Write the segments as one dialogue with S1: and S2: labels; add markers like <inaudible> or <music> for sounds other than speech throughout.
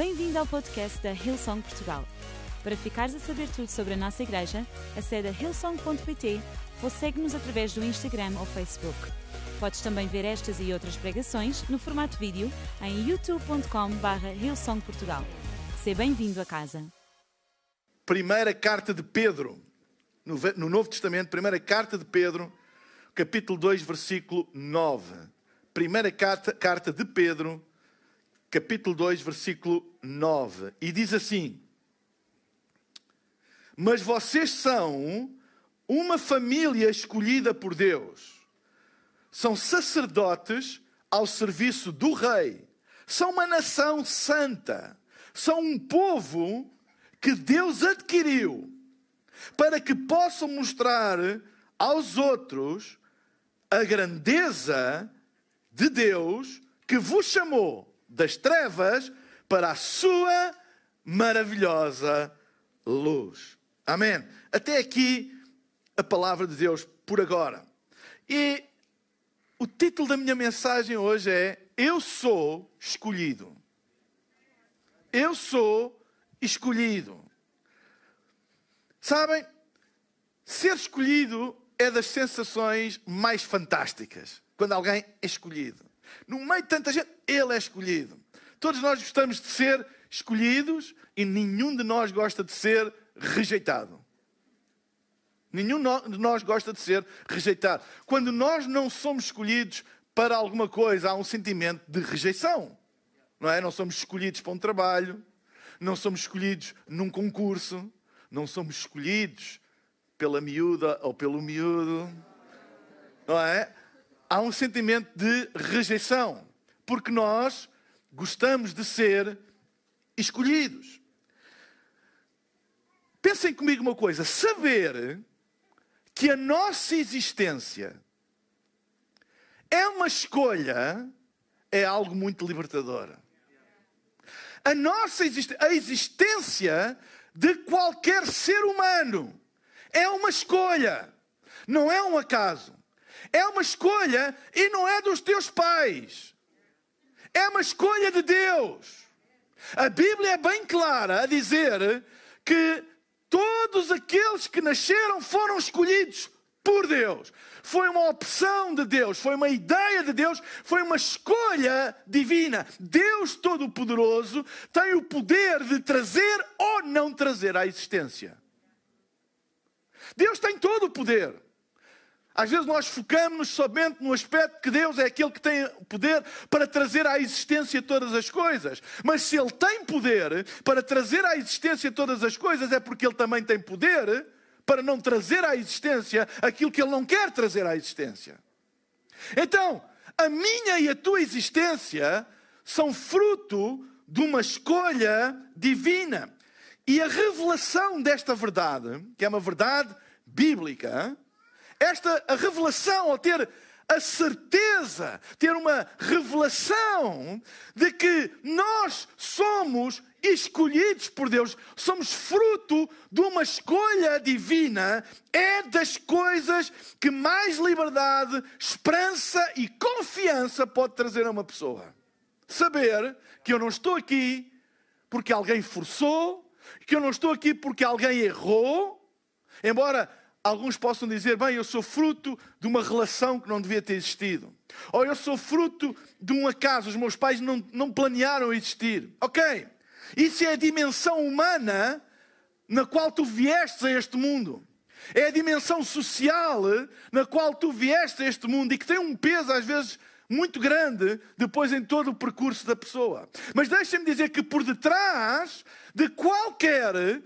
S1: Bem-vindo ao podcast da Hillsong Portugal. Para ficares a saber tudo sobre a nossa igreja, acede a hillsong.pt ou segue-nos através do Instagram ou Facebook. Podes também ver estas e outras pregações no formato vídeo em youtube.com.br hillsongportugal. Seja bem-vindo a casa.
S2: Primeira carta de Pedro, no Novo Testamento, primeira carta de Pedro, capítulo 2, versículo 9. Primeira carta, carta de Pedro, capítulo 2, versículo 9. E diz assim: Mas vocês são uma família escolhida por Deus. São sacerdotes ao serviço do rei. São uma nação santa. São um povo que Deus adquiriu para que possam mostrar aos outros a grandeza de Deus que vos chamou das trevas para a sua maravilhosa luz. Amém. Até aqui a palavra de Deus por agora. E o título da minha mensagem hoje é Eu sou escolhido. Eu sou escolhido. Sabem, ser escolhido é das sensações mais fantásticas. Quando alguém é escolhido. No meio de tanta gente, ele é escolhido. Todos nós gostamos de ser escolhidos e nenhum de nós gosta de ser rejeitado. Nenhum de nós gosta de ser rejeitado. Quando nós não somos escolhidos para alguma coisa, há um sentimento de rejeição. Não é? Não somos escolhidos para um trabalho, não somos escolhidos num concurso, não somos escolhidos pela miúda ou pelo miúdo. Não é? Há um sentimento de rejeição, porque nós gostamos de ser escolhidos. Pensem comigo uma coisa: saber que a nossa existência é uma escolha é algo muito libertador. A nossa existe- a existência de qualquer ser humano é uma escolha, não é um acaso. É uma escolha e não é dos teus pais. É uma escolha de Deus. A Bíblia é bem clara a dizer que todos aqueles que nasceram foram escolhidos por Deus. Foi uma opção de Deus, foi uma ideia de Deus, foi uma escolha divina. Deus Todo-Poderoso tem o poder de trazer ou não trazer à existência. Deus tem todo o poder. Às vezes nós focamos somente no aspecto que Deus é aquele que tem poder para trazer à existência todas as coisas. Mas se Ele tem poder para trazer à existência todas as coisas, é porque Ele também tem poder para não trazer à existência aquilo que Ele não quer trazer à existência. Então, a minha e a tua existência são fruto de uma escolha divina. E a revelação desta verdade, que é uma verdade bíblica, esta revelação, ao ter a certeza, ter uma revelação de que nós somos escolhidos por Deus, somos fruto de uma escolha divina, é das coisas que mais liberdade, esperança e confiança pode trazer a uma pessoa. Saber que eu não estou aqui porque alguém forçou, que eu não estou aqui porque alguém errou, embora alguns possam dizer, bem, eu sou fruto de uma relação que não devia ter existido. Ou eu sou fruto de um acaso, os meus pais não, não planearam existir. Ok, isso é a dimensão humana na qual tu viestes a este mundo. É a dimensão social na qual tu vieste a este mundo e que tem um peso, às vezes, muito grande depois em todo o percurso da pessoa. Mas deixem-me dizer que por detrás de qualquer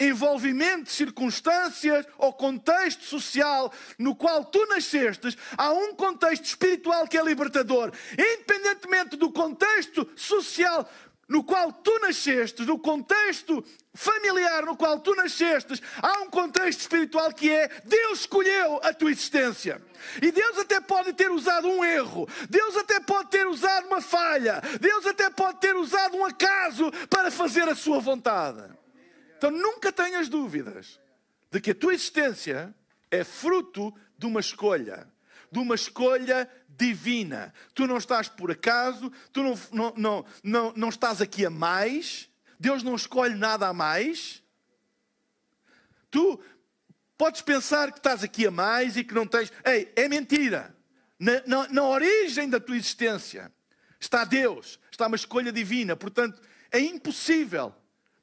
S2: envolvimento, circunstâncias ou contexto social no qual tu nascestes, há um contexto espiritual que é libertador. Independentemente do contexto social no qual tu nascestes, no contexto familiar no qual tu nascestes, há um contexto espiritual que é Deus escolheu a tua existência. E Deus até pode ter usado um erro, Deus até pode ter usado uma falha, Deus até pode ter usado um acaso para fazer a sua vontade. Então nunca tenhas dúvidas de que a tua existência é fruto de uma escolha, de uma escolha divina. Tu não estás por acaso, tu não, não, não, não, não estás aqui a mais. Deus não escolhe nada a mais. Tu podes pensar que estás aqui a mais e que não tens. Ei, é mentira. Na, na, na origem da tua existência está Deus, está uma escolha divina. Portanto, é impossível,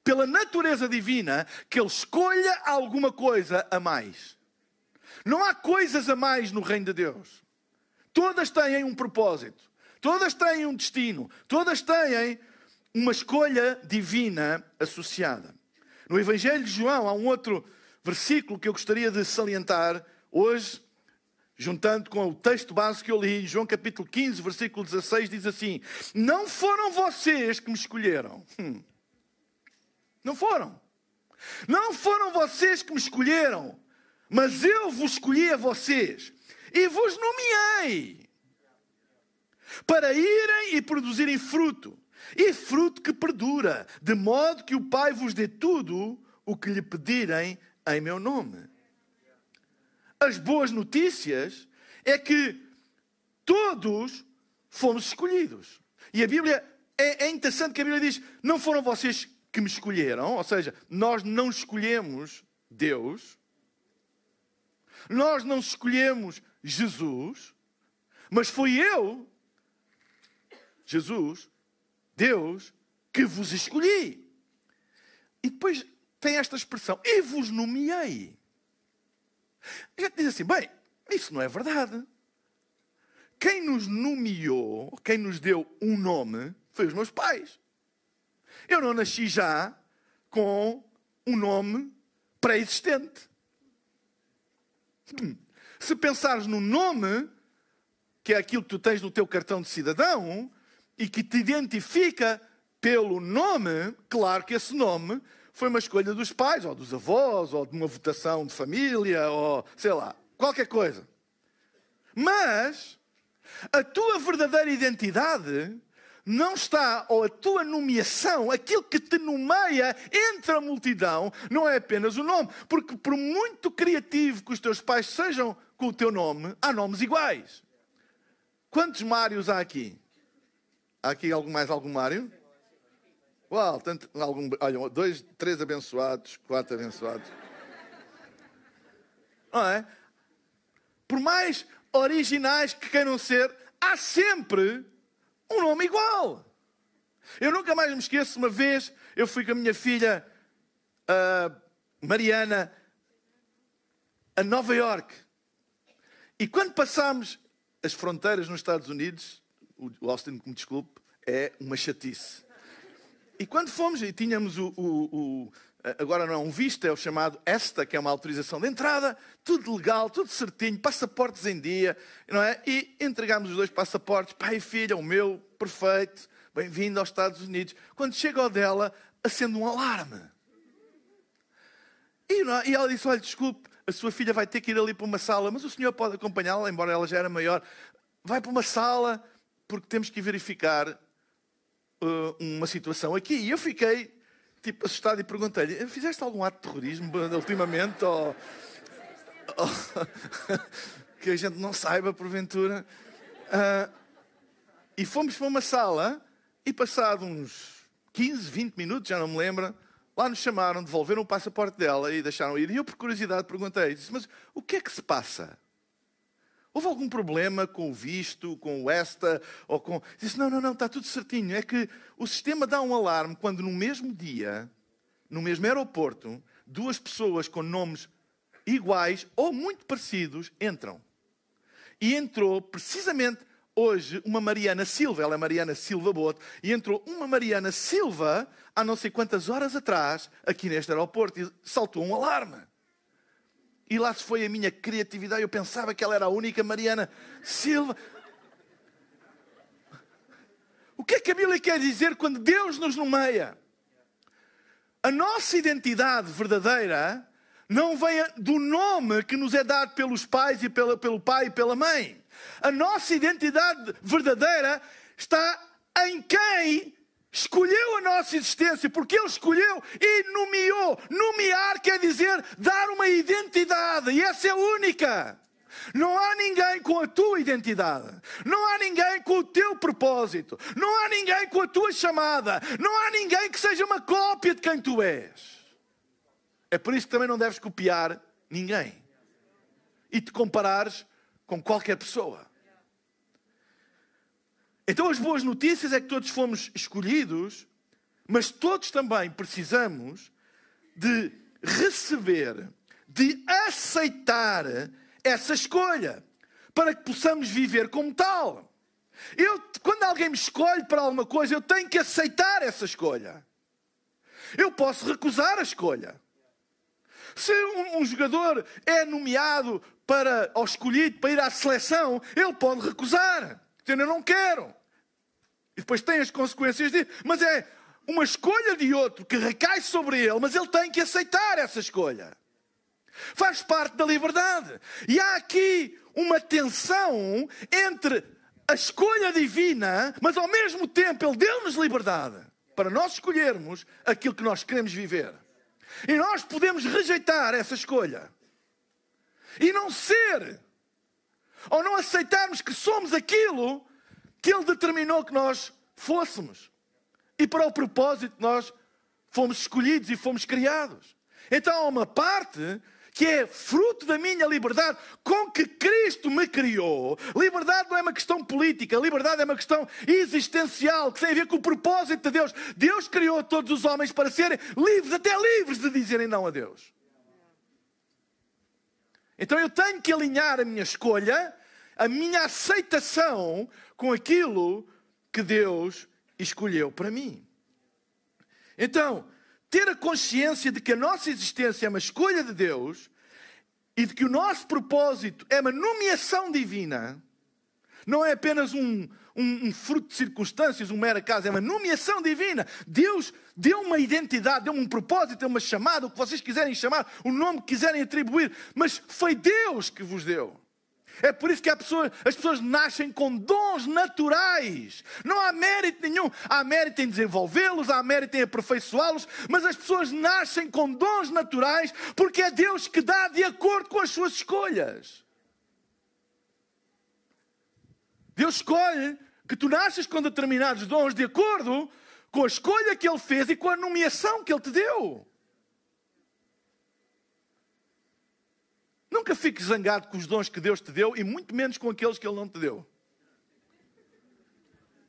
S2: pela natureza divina, que Ele escolha alguma coisa a mais. Não há coisas a mais no reino de Deus. Todas têm um propósito, todas têm um destino, todas têm uma escolha divina associada. No Evangelho de João há um outro versículo que eu gostaria de salientar hoje, juntando com o texto básico que eu li, João capítulo 15, versículo 16, diz assim: Não foram vocês que me escolheram. Hum. Não foram. Não foram vocês que me escolheram, mas eu vos escolhi a vocês e vos nomeei para irem e produzirem fruto, e fruto que perdura, de modo que o Pai vos dê tudo o que lhe pedirem em meu nome. As boas notícias é que todos fomos escolhidos. E a Bíblia, é, é interessante que a Bíblia diz: não foram vocês que me escolheram, ou seja, nós não escolhemos Deus, nós não escolhemos Jesus, mas foi eu, Jesus, Deus, que vos escolhi. E depois tem esta expressão, e vos nomeei. A gente diz assim, bem, isso não é verdade. Quem nos nomeou, quem nos deu um nome, foi os meus pais. Eu não nasci já com um nome pré-existente. Hum. Se pensares no nome, que é aquilo que tu tens no teu cartão de cidadão, e que te identifica pelo nome, claro que esse nome foi uma escolha dos pais, ou dos avós, ou de uma votação de família, ou sei lá, qualquer coisa. Mas a tua verdadeira identidade não está, ou a tua nomeação, aquilo que te nomeia entre a multidão, não é apenas o nome. Porque por muito criativo que os teus pais sejam com o teu nome, há nomes iguais. Quantos Mários há aqui? Há aqui algum, mais algum Mário? Uau, tanto, algum, olha, dois, três abençoados, quatro abençoados. Não é? Por mais originais que queiram ser, há sempre um nome igual. Eu nunca mais me esqueço, uma vez eu fui com a minha filha uh, Mariana a Nova York. E quando passámos as fronteiras nos Estados Unidos, o Austin, me desculpe, é uma chatice. E quando fomos e tínhamos o, o, o agora não é um visto, é o chamado ESTA, que é uma autorização de entrada, tudo legal, tudo certinho, passaportes em dia, não é? E entregámos os dois passaportes, pai e filha, o meu, perfeito, bem-vindo aos Estados Unidos. Quando chega ao dela, acende um alarme. E, é? e ela disse: Olha, desculpe, a sua filha vai ter que ir ali para uma sala, mas o senhor pode acompanhá-la, embora ela já era maior. Vai para uma sala, porque temos que verificar uh, uma situação aqui. E eu fiquei tipo assustado e perguntei-lhe: fizeste algum ato de terrorismo ultimamente? Ou, <laughs> que a gente não saiba, porventura? Uh, e fomos para uma sala e, passado uns 15, 20 minutos, já não me lembro, lá nos chamaram, devolveram o passaporte dela e deixaram ir. E eu, por curiosidade, perguntei: disse, Mas o que é que se passa? Houve algum problema com o visto, com o ESTA? Ou com... Disse, não, não, não, está tudo certinho. É que o sistema dá um alarme quando no mesmo dia, no mesmo aeroporto, duas pessoas com nomes iguais ou muito parecidos entram. E entrou precisamente hoje uma Mariana Silva, ela é Mariana Silva Boto, e entrou uma Mariana Silva há não sei quantas horas atrás aqui neste aeroporto e saltou um alarme. E lá se foi a minha criatividade. Eu pensava que ela era a única Mariana Silva. O que é que a Bíblia quer dizer quando Deus nos nomeia? A nossa identidade verdadeira não vem do nome que nos é dado pelos pais e pela, pelo pai e pela mãe. A nossa identidade verdadeira está em quem escolheu a nossa existência, porque Ele escolheu e nomeou. Nomear quer dizer dar uma identidade, e essa é única. Não há ninguém com a tua identidade. Não há ninguém com o teu propósito. Não há ninguém com a tua chamada. Não há ninguém que seja uma cópia de quem tu és. É por isso que também não deves copiar ninguém e te comparares com qualquer pessoa. Então, as boas notícias é que todos fomos escolhidos, mas todos também precisamos de receber, de aceitar essa escolha, para que possamos viver como tal. Eu, quando alguém me escolhe para alguma coisa, eu tenho que aceitar essa escolha. Eu posso recusar a escolha. Se um, um, jogador é nomeado para, ou escolhido para ir à seleção, ele pode recusar. Dizendo, eu não quero. E depois tem as consequências disso. Mas é uma escolha de outro que recai sobre ele, mas ele tem que aceitar essa escolha. Faz parte da liberdade. E há aqui uma tensão entre a escolha divina, mas ao mesmo tempo Ele deu-nos liberdade para nós escolhermos aquilo que nós queremos viver. E nós podemos rejeitar essa escolha e não ser, ou não aceitarmos que somos aquilo que Ele determinou que nós fôssemos. E para o propósito nós fomos escolhidos e fomos criados. Então há uma parte que é fruto da minha liberdade, com que Cristo me criou. Liberdade não é uma questão política, liberdade é uma questão existencial, que tem a ver com o propósito de Deus. Deus criou todos os homens para serem livres, até livres de dizerem não a Deus. Então eu tenho que alinhar a minha escolha, a minha aceitação com aquilo que Deus escolheu para mim. Então, ter a consciência de que a nossa existência é uma escolha de Deus e de que o nosso propósito é uma nomeação divina, não é apenas um, um, um, fruto de circunstâncias, um mero acaso, é uma nomeação divina. Deus deu uma identidade, deu uma propósito, deu uma chamada, o que vocês quiserem chamar, o nome que quiserem atribuir, mas foi Deus que vos deu. É por isso que pessoa, as pessoas nascem com dons naturais. Não há mérito nenhum. Há mérito em desenvolvê-los, há mérito em aperfeiçoá-los, mas as pessoas nascem com dons naturais porque é Deus que dá de acordo com as suas escolhas. Deus escolhe que tu nasces com determinados dons de acordo com a escolha que Ele fez e com a nomeação que Ele te deu. Nunca fiques zangado com os dons que Deus te deu e muito menos com aqueles que Ele não te deu.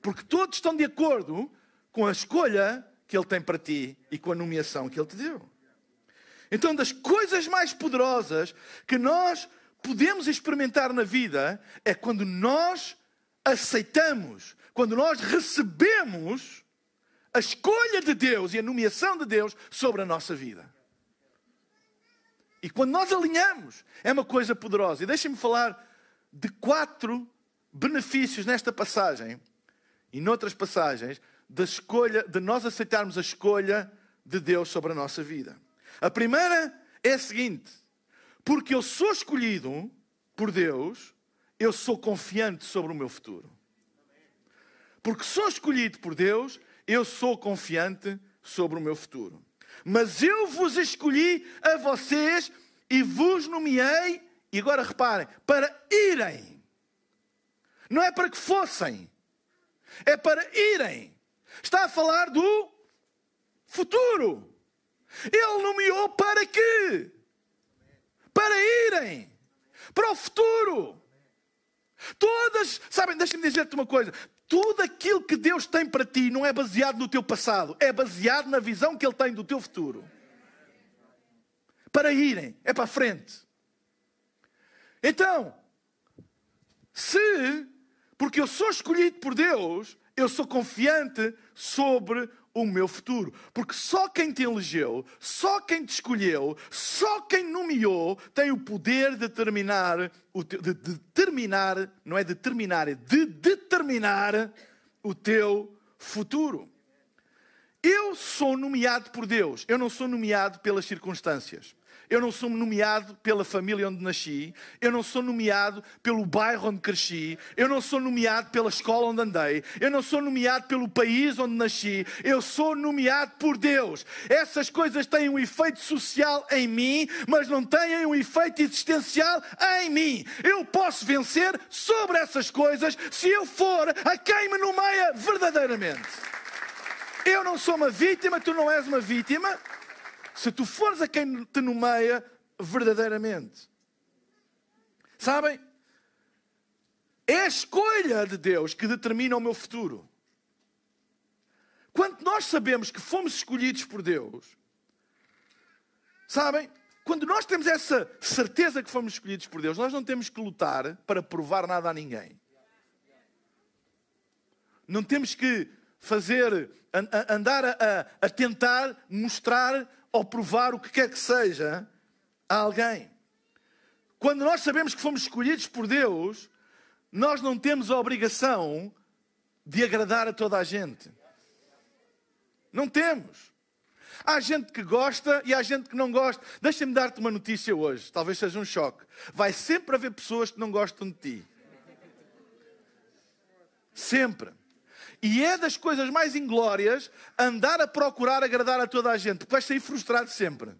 S2: Porque todos estão de acordo com a escolha que Ele tem para ti e com a nomeação que Ele te deu. Então, das coisas mais poderosas que nós podemos experimentar na vida é quando nós aceitamos, quando nós recebemos a escolha de Deus e a nomeação de Deus sobre a nossa vida. E quando nós alinhamos, é uma coisa poderosa. E deixem-me falar de quatro benefícios nesta passagem e noutras passagens da escolha, de nós aceitarmos a escolha de Deus sobre a nossa vida. A primeira é a seguinte: porque eu sou escolhido por Deus, eu sou confiante sobre o meu futuro. Porque sou escolhido por Deus, eu sou confiante sobre o meu futuro. Mas eu vos escolhi a vocês e vos nomeei, e agora reparem, para irem. Não é para que fossem, é para irem. Está a falar do futuro. Ele nomeou para quê? Para irem. Para o futuro. Todas, sabem, deixem-me dizer-te uma coisa: tudo aquilo que Deus tem para ti não é baseado no teu passado, é baseado na visão que Ele tem do teu futuro. Para irem, é para a frente. Então, se, porque eu sou escolhido por Deus, eu sou confiante sobre o meu futuro. Porque só quem te elegeu, só quem te escolheu, só quem nomeou tem o poder de determinar, de determinar, não é determinar, é de determinar o teu futuro. Eu sou nomeado por Deus, eu não sou nomeado pelas circunstâncias. Eu não sou nomeado pela família onde nasci, eu não sou nomeado pelo bairro onde cresci, eu não sou nomeado pela escola onde andei, eu não sou nomeado pelo país onde nasci, eu sou nomeado por Deus. Essas coisas têm um efeito social em mim, mas não têm um efeito existencial em mim. Eu posso vencer sobre essas coisas se eu for a quem me nomeia verdadeiramente. Eu não sou uma vítima, tu não és uma vítima se tu fores a quem te nomeia verdadeiramente. Sabem? É a escolha de Deus que determina o meu futuro. Quando nós sabemos que fomos escolhidos por Deus, sabem? Quando nós temos essa certeza que fomos escolhidos por Deus, nós não temos que lutar para provar nada a ninguém. Não temos que fazer, andar a, a tentar mostrar ou provar o que quer que seja a alguém. Quando nós sabemos que fomos escolhidos por Deus, nós não temos a obrigação de agradar a toda a gente. Não temos. Há gente que gosta e há gente que não gosta. Deixa-me dar-te uma notícia hoje, talvez seja um choque. Vai sempre haver pessoas que não gostam de ti. Sempre. E é das coisas mais inglórias andar a procurar agradar a toda a gente, vais sair frustrado sempre.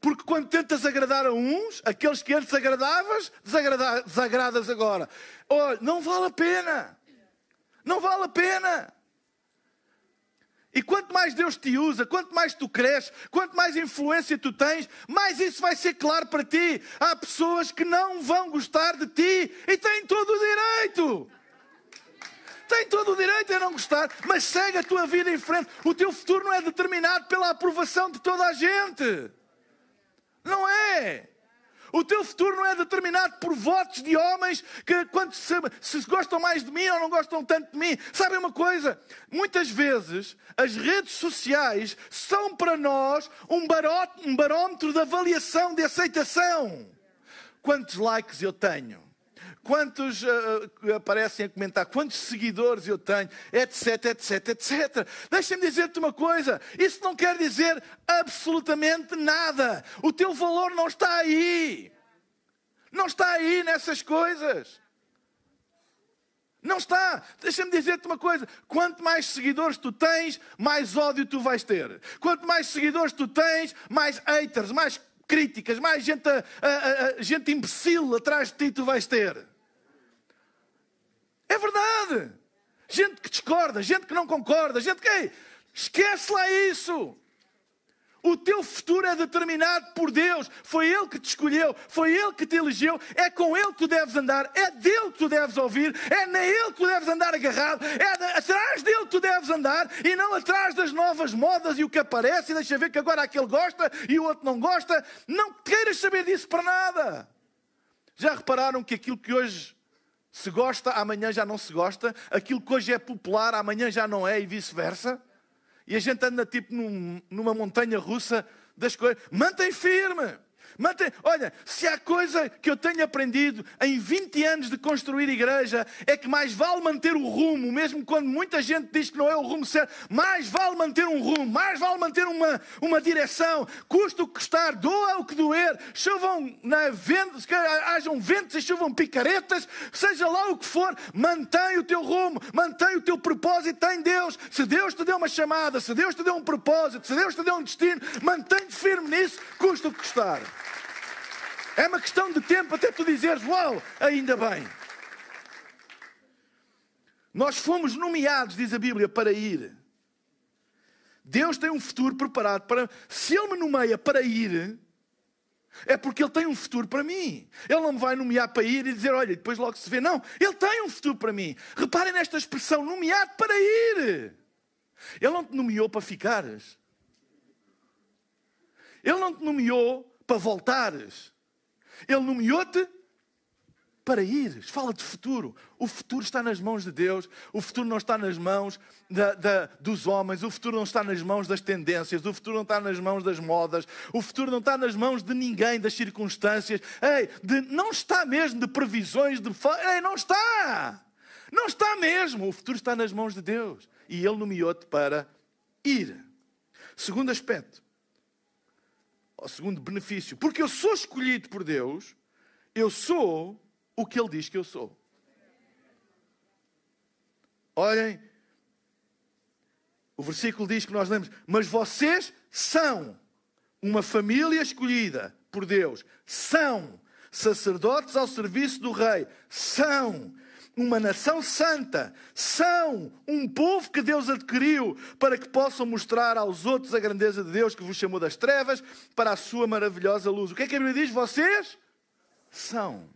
S2: Porque quando tentas agradar a uns, aqueles que antes agradavas, desagrada, desagradas agora. Olha, não vale a pena. Não vale a pena. E quanto mais Deus te usa, quanto mais tu cresces, quanto mais influência tu tens, mais isso vai ser claro para ti. Há pessoas que não vão gostar de ti e têm todo o direito. Tem todo o direito a não gostar, mas segue a tua vida em frente. O teu futuro não é determinado pela aprovação de toda a gente. Não é. O teu futuro não é determinado por votos de homens que, quando se, se, gostam mais de mim ou não gostam tanto de mim. Sabem uma coisa? Muitas vezes as redes sociais são para nós um, barómetro de avaliação, de aceitação. Quantos likes eu tenho? Quantos uh, aparecem a comentar, quantos seguidores eu tenho, etc, etc, etc. Deixa-me dizer-te uma coisa: isso não quer dizer absolutamente nada. O teu valor não está aí. Não está aí nessas coisas. Não está. Deixa-me dizer-te uma coisa: quanto mais seguidores tu tens, mais ódio tu vais ter. Quanto mais seguidores tu tens, mais haters, mais críticas, mais gente, a, a, a, gente imbecil atrás de ti tu vais ter. É verdade. Gente que discorda, gente que não concorda, gente que. Esquece lá isso. O teu futuro é determinado por Deus. Foi Ele que te escolheu, foi Ele que te elegeu. É com Ele que tu deves andar, é dele que tu deves ouvir, é na Ele que tu deves andar agarrado, é atrás dele que tu deves andar e não atrás das novas modas e o que aparece. E deixa ver que agora aquele gosta e o outro não gosta. Não queiras saber disso para nada. Já repararam que aquilo que hoje se gosta, amanhã já não se gosta. Aquilo que hoje é popular, amanhã já não é e vice-versa. E a gente anda tipo num, numa montanha russa das coisas. Mantém firme. Mantém, olha, se há coisa que eu tenho aprendido em 20 anos de construir igreja, é que mais vale manter o rumo, mesmo quando muita gente diz que não é o rumo certo, mais vale manter um rumo, mais vale manter uma, uma direção, custa o que custar, doa o que doer, chovam na ventos, que hajam ventos e chovam picaretas, seja lá o que for, mantém o teu rumo, mantém o teu propósito em Deus. Se Deus te deu uma chamada, se Deus te deu um propósito, se Deus te deu um destino, mantém-te firme nisso, custa o que custar. É uma questão de tempo até tu dizeres: Uau, ainda bem. Nós fomos nomeados, diz a Bíblia, para ir. Deus tem um futuro preparado para. Se Ele me nomeia para ir, é porque Ele tem um futuro para mim. Ele não me vai nomear para ir e dizer, olha, depois logo se vê. Não, Ele tem um futuro para mim. Reparem nesta expressão, nomeado para ir. Ele não te nomeou para ficares. Ele não te nomeou para voltares. Ele nomeou-te para ires. Fala de futuro. O futuro está nas mãos de Deus. O futuro não está nas mãos da, da, dos homens. O futuro não está nas mãos das tendências. O futuro não está nas mãos das modas. O futuro não está nas mãos de ninguém, das circunstâncias. Ei, de, não está mesmo de previsões. De, ei, não está. Não está mesmo. O futuro está nas mãos de Deus. E Ele nomeou-te para ir. Segundo aspecto, ou segundo benefício, porque eu sou escolhido por Deus, eu sou o que Ele diz que eu sou. Olhem, o versículo diz que nós lemos, mas vocês são uma família escolhida por Deus, são sacerdotes ao serviço do Rei, são uma nação santa, são um povo que Deus adquiriu para que possam mostrar aos outros a grandeza de Deus que vos chamou das trevas para a sua maravilhosa luz. O que é que a Bíblia diz? Vocês são.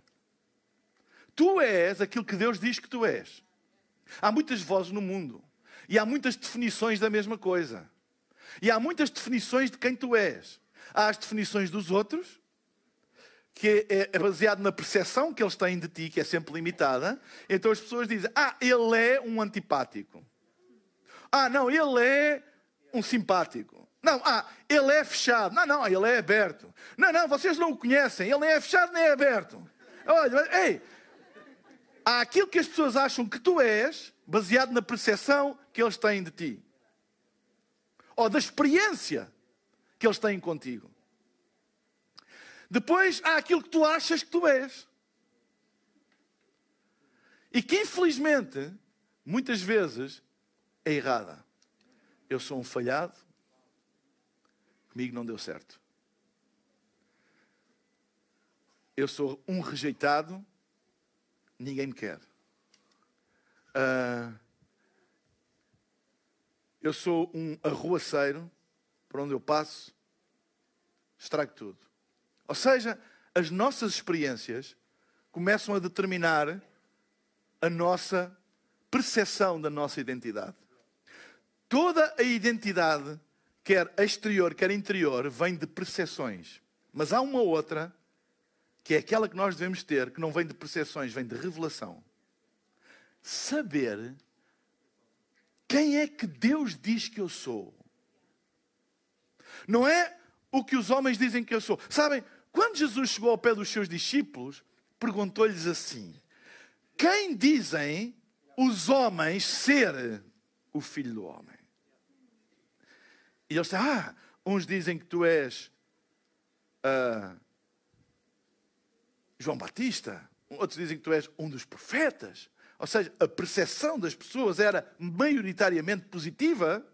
S2: Tu és aquilo que Deus diz que tu és. Há muitas vozes no mundo e há muitas definições da mesma coisa. E há muitas definições de quem tu és. Há as definições dos outros, que é, é baseado na percepção que eles têm de ti, que é sempre limitada. Então as pessoas dizem: Ah, ele é um antipático. Ah, não, ele é um simpático. Não, ah, ele é fechado. Não, não, ele é aberto. Não, não, vocês não o conhecem. Ele nem é fechado nem é aberto. Olha, ei, há aquilo que as pessoas acham que tu és, baseado na percepção que eles têm de ti. Ou da experiência que eles têm contigo. Depois há aquilo que tu achas que tu és. E que infelizmente, muitas vezes, é errada. Eu sou um falhado, comigo não deu certo. Eu sou um rejeitado, ninguém me quer. Uh, eu sou um arruaceiro, por onde eu passo, estrago tudo. Ou seja, as nossas experiências começam a determinar a nossa percepção da nossa identidade. Toda a identidade, quer exterior, quer interior, vem de percepções. Mas há uma outra, que é aquela que nós devemos ter, que não vem de percepções, vem de revelação. Saber quem é que Deus diz que eu sou. Não é o que os homens dizem que eu sou. Sabem, quando Jesus chegou ao pé dos seus discípulos, perguntou-lhes assim: Quem dizem os homens ser o filho do homem? E eles disseram: Ah, uns dizem que tu és uh, João Batista, outros dizem que tu és um dos profetas. Ou seja, a percepção das pessoas era maioritariamente positiva,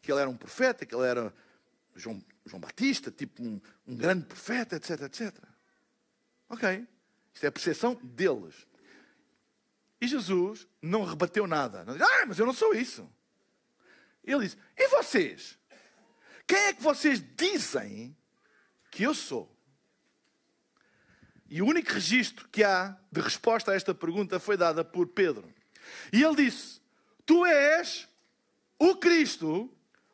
S2: que ele era um profeta, que ele era João, João Batista, tipo um, um grande profeta, etc, etc. Ok. Isto é a percepção deles. E Jesus não rebateu nada. Não disse, ah, mas eu não sou isso. Ele disse: E vocês? Quem é que vocês dizem que eu sou? E o único registro que há de resposta a esta pergunta foi dada por Pedro. E ele disse: Tu és o Cristo,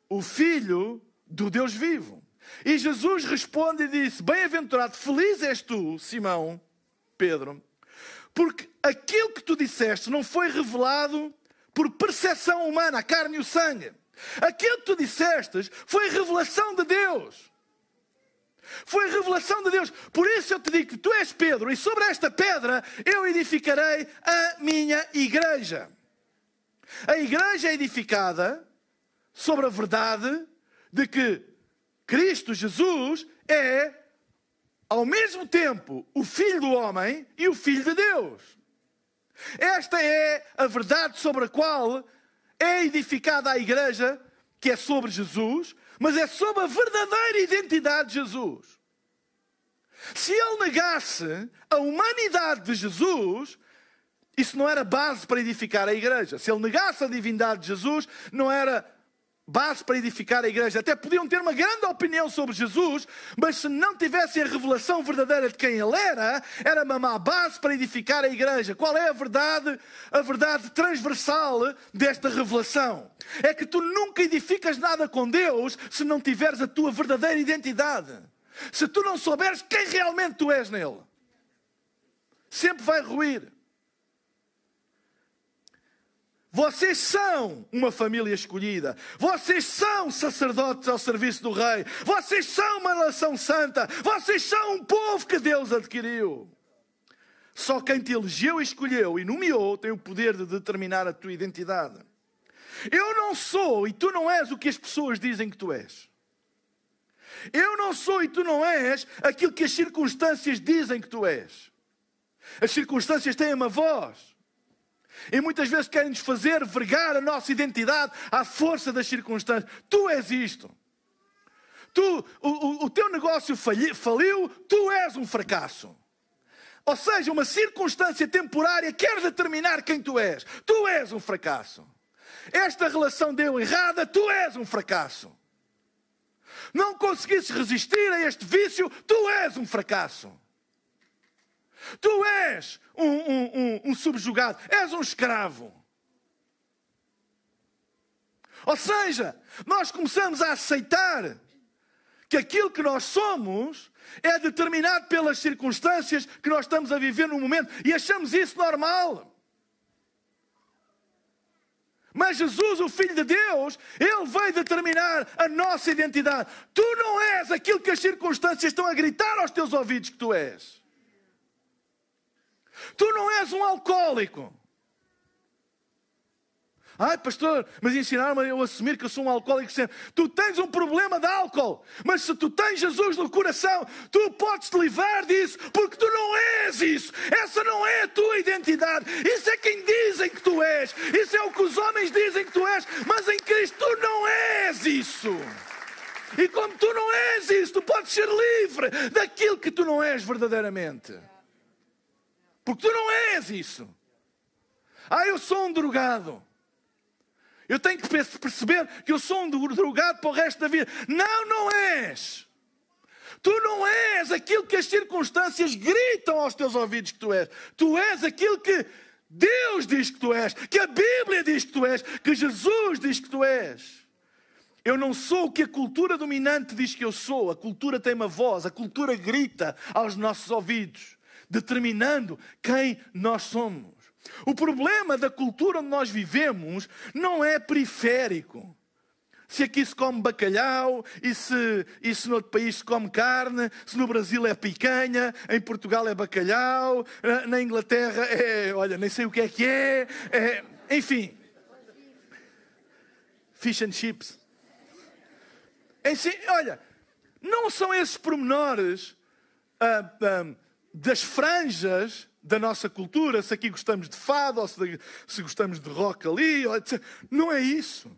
S2: o Filho do Deus vivo. E Jesus responde e disse: Bem-aventurado, feliz és tu, Simão, Pedro, porque aquilo que tu disseste não foi revelado por percepção humana, a carne e o sangue. Aquilo que tu disseste foi revelação de Deus. Foi revelação de Deus. Por isso eu te digo que tu és Pedro, e sobre esta pedra eu edificarei a minha igreja. A igreja é edificada sobre a verdade de que Cristo Jesus é, ao mesmo tempo, o Filho do homem e o Filho de Deus. Esta é a verdade sobre a qual é edificada a igreja, que é sobre Jesus, mas é sobre a verdadeira identidade de Jesus. Se ele negasse a humanidade de Jesus, isso não era base para edificar a igreja. Se ele negasse a divindade de Jesus, não era base para edificar a igreja. Até podiam ter uma grande opinião sobre Jesus, mas se não tivessem a revelação verdadeira de quem ele era, era uma má base para edificar a igreja. Qual é a verdade? A verdade transversal desta revelação é que tu nunca edificas nada com Deus se não tiveres a tua verdadeira identidade. Se tu não souberes quem realmente tu és nele, sempre vai ruir. Vocês são uma família escolhida. Vocês são sacerdotes ao serviço do rei. Vocês são uma nação santa. Vocês são um povo que Deus adquiriu. Só quem te elegeu, escolheu e nomeou tem o poder de determinar a tua identidade. Eu não sou e tu não és o que as pessoas dizem que tu és. Eu não sou e tu não és aquilo que as circunstâncias dizem que tu és. As circunstâncias têm uma voz. E muitas vezes querem nos fazer vergar a nossa identidade à força das circunstâncias. Tu és isto. Tu, o, o, teu negócio faliu, tu és um fracasso. Ou seja, uma circunstância temporária quer determinar quem tu és. Tu és um fracasso. Esta relação deu errada, tu és um fracasso. Não conseguisses resistir a este vício, tu és um fracasso. Tu és um, um, um, um subjugado, és um escravo. Ou seja, nós começamos a aceitar que aquilo que nós somos é determinado pelas circunstâncias que nós estamos a viver no momento e achamos isso normal. Mas Jesus, o Filho de Deus, Ele veio determinar a nossa identidade. Tu não és aquilo que as circunstâncias estão a gritar aos teus ouvidos que tu és. Tu não és um alcoólico. Ai, pastor, mas ensinaram-me eu assumir que eu sou um alcoólico sempre. Tu tens um problema de álcool, mas se tu tens Jesus no coração, tu podes te livrar disso, porque tu não és isso. Essa não é a tua identidade. Isso é quem dizem que tu és. Isso é o que os homens dizem que tu és, mas em Cristo tu não és isso. E como tu não és isso, tu podes ser livre daquilo que tu não és verdadeiramente. Porque tu não és isso. Ah, eu sou um drogado. Eu tenho que perceber que eu sou um drogado para o resto da vida. Não, não és. Tu não és aquilo que as circunstâncias gritam aos teus ouvidos que tu és. Tu és aquilo que Deus diz que tu és, que a Bíblia diz que tu és, que Jesus diz que tu és. Eu não sou o que a cultura dominante diz que eu sou. A cultura tem uma voz, a cultura grita aos nossos ouvidos, determinando quem nós somos. O problema da cultura onde nós vivemos não é periférico. Se aqui se come bacalhau, e se, e se no outro país se come carne, se no Brasil é picanha, em Portugal é bacalhau, na Inglaterra é, olha, nem sei o que é que é, é enfim. Fish and chips. Enfim, olha, não são esses pormenores ah, ah, das franjas da nossa cultura, se aqui gostamos de fado, ou se, se gostamos de rock ali, não é isso.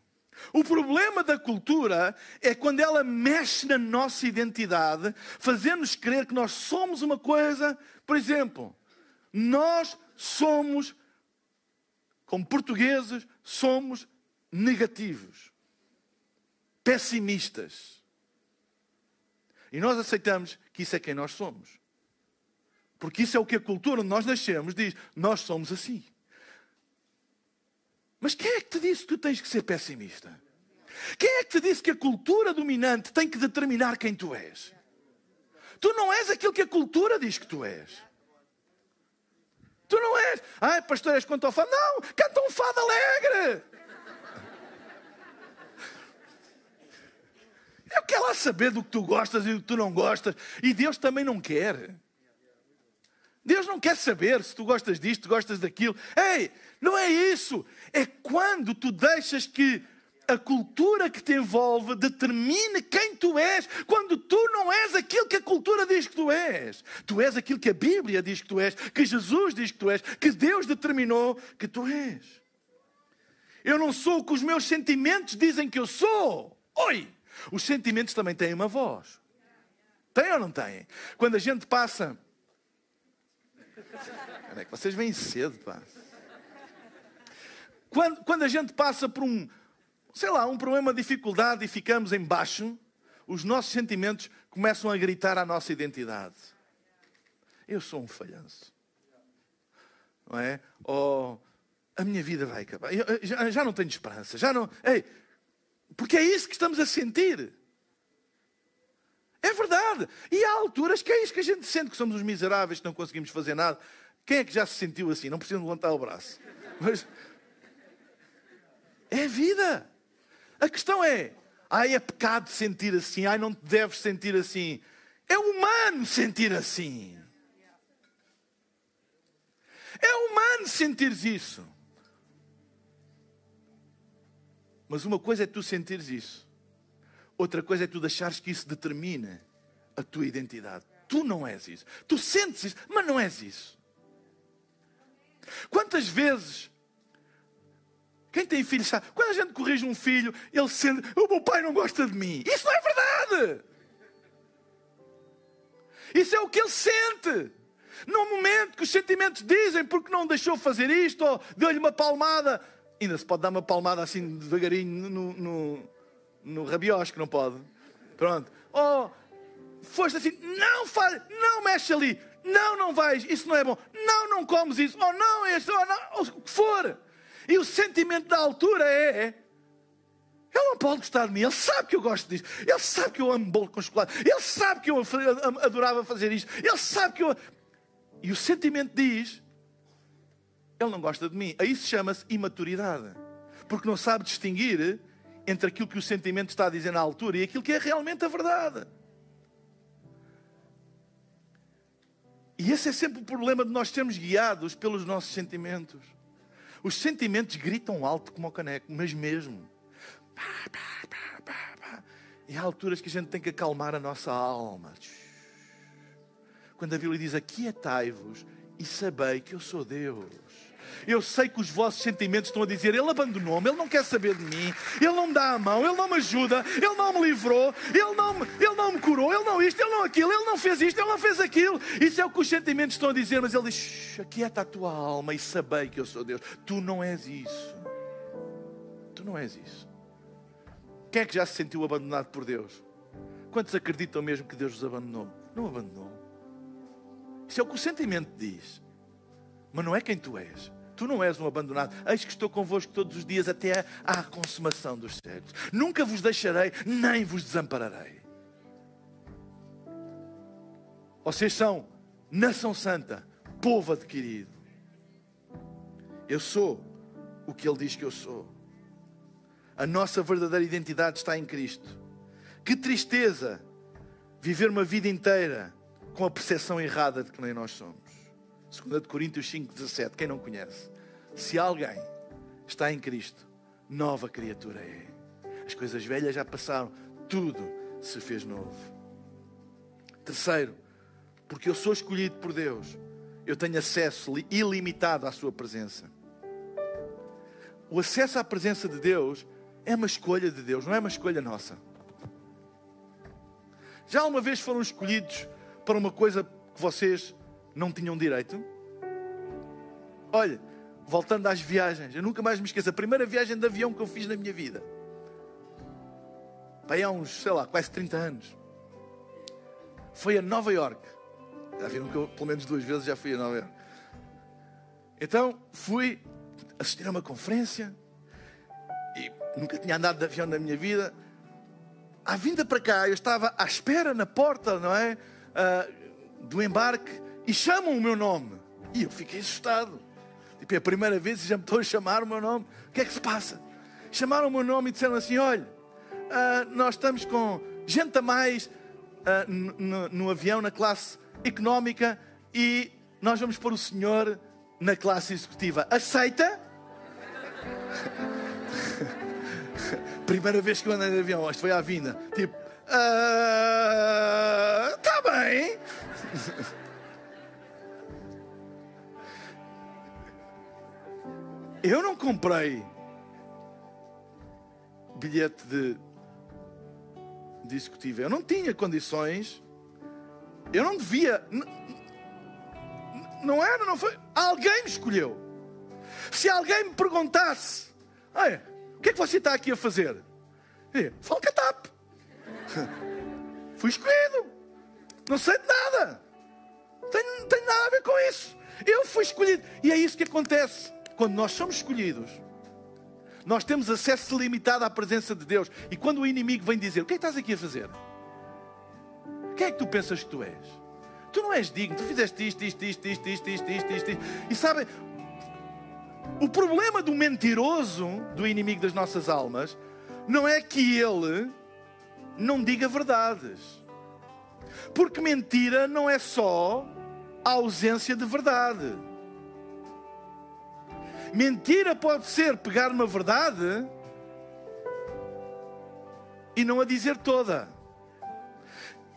S2: O problema da cultura é quando ela mexe na nossa identidade, fazendo-nos crer que nós somos uma coisa. Por exemplo, nós somos, como portugueses, somos negativos, pessimistas. E nós aceitamos que isso é quem nós somos. Porque isso é o que a cultura onde nós nascemos diz: nós somos assim. Mas quem é que te disse que tu tens que ser pessimista? Quem é que te disse que a cultura dominante tem que determinar quem tu és? Tu não és aquilo que a cultura diz que tu és. Tu não és. Ai, pastor, és quanto ao fado. Não, canta um fado alegre. Eu quero lá saber do que tu gostas e do que tu não gostas. E Deus também não quer. Deus não quer saber se tu gostas disto, gostas daquilo. Ei, não é isso. É quando tu deixas que a cultura que te envolve determine quem tu és, quando tu não és aquilo que a cultura diz que tu és. Tu és aquilo que a Bíblia diz que tu és, que Jesus diz que tu és, que Deus determinou que tu és. Eu não sou o que os meus sentimentos dizem que eu sou. Oi! Os sentimentos também têm uma voz. Tem ou não têm? Quando a gente passa é que vocês vêm cedo, pá. Quando, quando a gente passa por um, sei lá, um problema, dificuldade e ficamos em baixo, os nossos sentimentos começam a gritar a nossa identidade. Eu sou um falhanço. Não é? Ou a minha vida vai acabar. Eu, já, já não tenho esperança. Já não. Ei, porque é isso que estamos a sentir. É verdade. E há alturas que é isso que a gente sente, que somos os miseráveis, que não conseguimos fazer nada. Quem é que já se sentiu assim? Não precisa levantar o braço. Mas é vida. A questão é, ai, é pecado sentir assim, ai, não te deves sentir assim. É humano sentir assim. É humano sentir isso. Mas uma coisa é tu sentires isso, outra coisa é tu deixares que isso determine a tua identidade. Tu não és isso. Tu sentes isso, mas não és isso. Quantas vezes quem tem filho sabe, quando a gente corrige um filho, ele sente, o meu pai não gosta de mim. Isso não é verdade. Isso é o que ele sente. No momento que os sentimentos dizem porque não deixou fazer isto, ou deu-lhe uma palmada, ainda se pode dar uma palmada assim devagarinho no, no, no rabiosco, não pode? Pronto. Ou foste assim, não faz, não mexe ali, não, não vais, isso não é bom, não, não comes isso, ou não, este, ou não, ou o que for. E o sentimento da altura é ele não pode gostar de mim, ele sabe que eu gosto disto, ele sabe que eu amo bolo com chocolate, ele sabe que eu adorava fazer isto, ele sabe que eu. E o sentimento diz: ele não gosta de mim. Aí se chama-se imaturidade, porque não sabe distinguir entre aquilo que o sentimento está a dizer na altura e aquilo que é realmente a verdade. E esse é sempre o problema de nós sermos guiados pelos nossos sentimentos. Os sentimentos gritam alto como o caneco, mas mesmo. E há alturas que a gente tem que acalmar a nossa alma. Quando a Bíblia diz: Aquietai-vos e sabei que eu sou Deus. Eu sei que os vossos sentimentos estão a dizer: Ele abandonou-me, Ele não quer saber de mim, Ele não me dá a mão, Ele não me ajuda, Ele não me livrou, Ele não me, ele não me curou, Ele não isto, Ele não aquilo, Ele não fez isto, Ele não fez aquilo. Isso é o que os sentimentos estão a dizer, mas Ele diz: Aquieta a tua alma e sabei que eu sou Deus. Tu não és isso. Tu não és isso. Quem é que já se sentiu abandonado por Deus? Quantos acreditam mesmo que Deus os abandonou? Não abandonou. Isso é o que o sentimento diz. Mas não é quem tu és. Tu não és um abandonado. Eis que estou convosco todos os dias até à consumação dos séculos. Nunca vos deixarei, nem vos desampararei. Vocês são nação santa, povo adquirido. Eu sou o que Ele diz que eu sou. A nossa verdadeira identidade está em Cristo. Que tristeza viver uma vida inteira com a percepção errada de que nem nós somos. 2 Coríntios 5, 17. Quem não conhece? Se alguém está em Cristo, nova criatura é. As coisas velhas já passaram, tudo se fez novo. Terceiro, porque eu sou escolhido por Deus, eu tenho acesso ilimitado à Sua presença. O acesso à presença de Deus é uma escolha de Deus, não é uma escolha nossa. Já uma vez foram escolhidos para uma coisa que vocês não tinham direito? Olha, voltando às viagens, eu nunca mais me esqueço. A primeira viagem de avião que eu fiz na minha vida. Aí há uns, sei lá, quase 30 anos. Foi a Nova York. Já viram que eu, pelo menos duas vezes, já fui a Nova York. Então, fui assistir a uma conferência. E nunca tinha andado de avião na minha vida. À vinda para cá, eu estava à espera na porta, não é? Uh, do embarque e chamam o meu nome. E eu fiquei assustado. Tipo, é a primeira vez que já me estão a chamar o meu nome. O que é que se passa? Chamaram o meu nome e disseram assim: olha, uh, nós estamos com gente a mais uh, no, avião, na classe económica, e nós vamos pôr o senhor na classe executiva. Aceita? <laughs> Primeira vez que eu andei de avião, isto foi à vinda. Tipo, está uh, bem. <laughs> Eu não comprei bilhete de, executivo. Eu não tinha condições. Eu não devia. Não era, não foi. Alguém me escolheu. Se alguém me perguntasse: o que é que você está aqui a fazer? Falcatap. <laughs> Fui escolhido. Não sei de nada. Não tem, não tem nada a ver com isso. Eu fui escolhido. E é isso que acontece quando nós somos escolhidos, nós temos acesso limitado à presença de Deus. E quando o inimigo vem dizer: O que é que estás aqui a fazer? Quem é que tu pensas que tu és? Tu não és digno, tu fizeste isto, isto, isto, isto, isto, isto, isto, isto. E sabem, o problema do mentiroso, do inimigo das nossas almas, não é que ele não diga verdades. Porque mentira não é só a ausência de verdade. Mentira pode ser pegar uma verdade e não a dizer toda.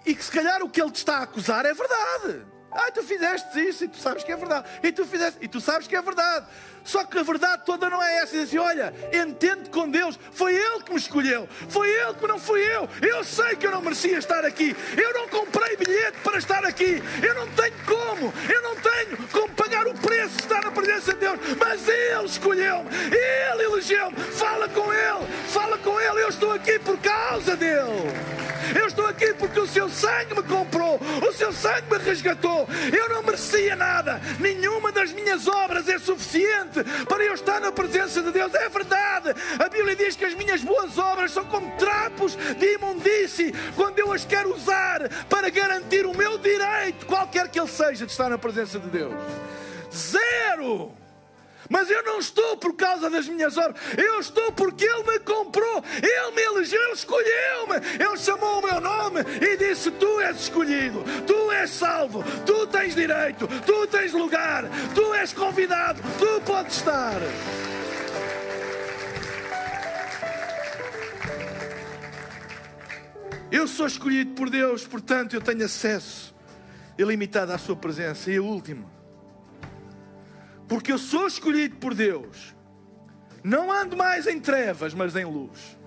S2: E que se calhar o que ele te está a acusar é verdade. Ah, tu fizeste isso e tu sabes que é verdade. E tu fizeste e tu sabes que é verdade. Só que a verdade toda não é essa. E diz assim, olha, entende com Deus. Foi Ele que me escolheu. Foi Ele que não fui eu. Eu sei que eu não merecia estar aqui. Eu não comprei bilhete para estar aqui. Eu não tenho como. Eu não tenho como pagar o preço de estar na presença de Deus. Mas Ele escolheu-me. Ele elegeu-me. Fala com Ele. Fala com Ele. Eu estou aqui por causa dele. Eu estou aqui porque o seu sangue me comprou, o seu sangue me resgatou. Eu não merecia nada, nenhuma das minhas obras é suficiente para eu estar na presença de Deus. É verdade, a Bíblia diz que as minhas boas obras são como trapos de imundície quando eu as quero usar para garantir o meu direito, qualquer que ele seja, de estar na presença de Deus. Zero! Mas eu não estou por causa das minhas obras, eu estou porque Ele me comprou, Ele me elegeu, Ele escolheu-me, Ele chamou o meu nome e disse: Tu és escolhido, tu és salvo, tu tens direito, tu tens lugar, tu és convidado, tu podes estar. Eu sou escolhido por Deus, portanto eu tenho acesso ilimitado à Sua presença. E a última porque eu sou escolhido por Deus. Não ando mais em trevas, mas em luz.